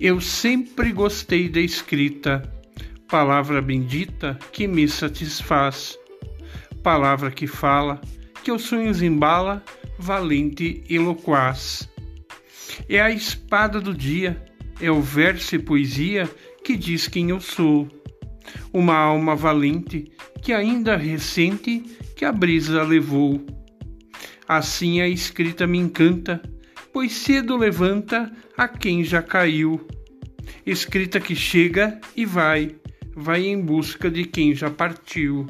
Eu sempre gostei da escrita, palavra bendita que me satisfaz, palavra que fala, que os sonhos embala, valente e loquaz. É a espada do dia, é o verso e poesia que diz quem eu sou. Uma alma valente que ainda recente que a brisa levou. Assim a escrita me encanta, pois cedo levanta a quem já caiu. Escrita que chega e vai, vai em busca de quem já partiu.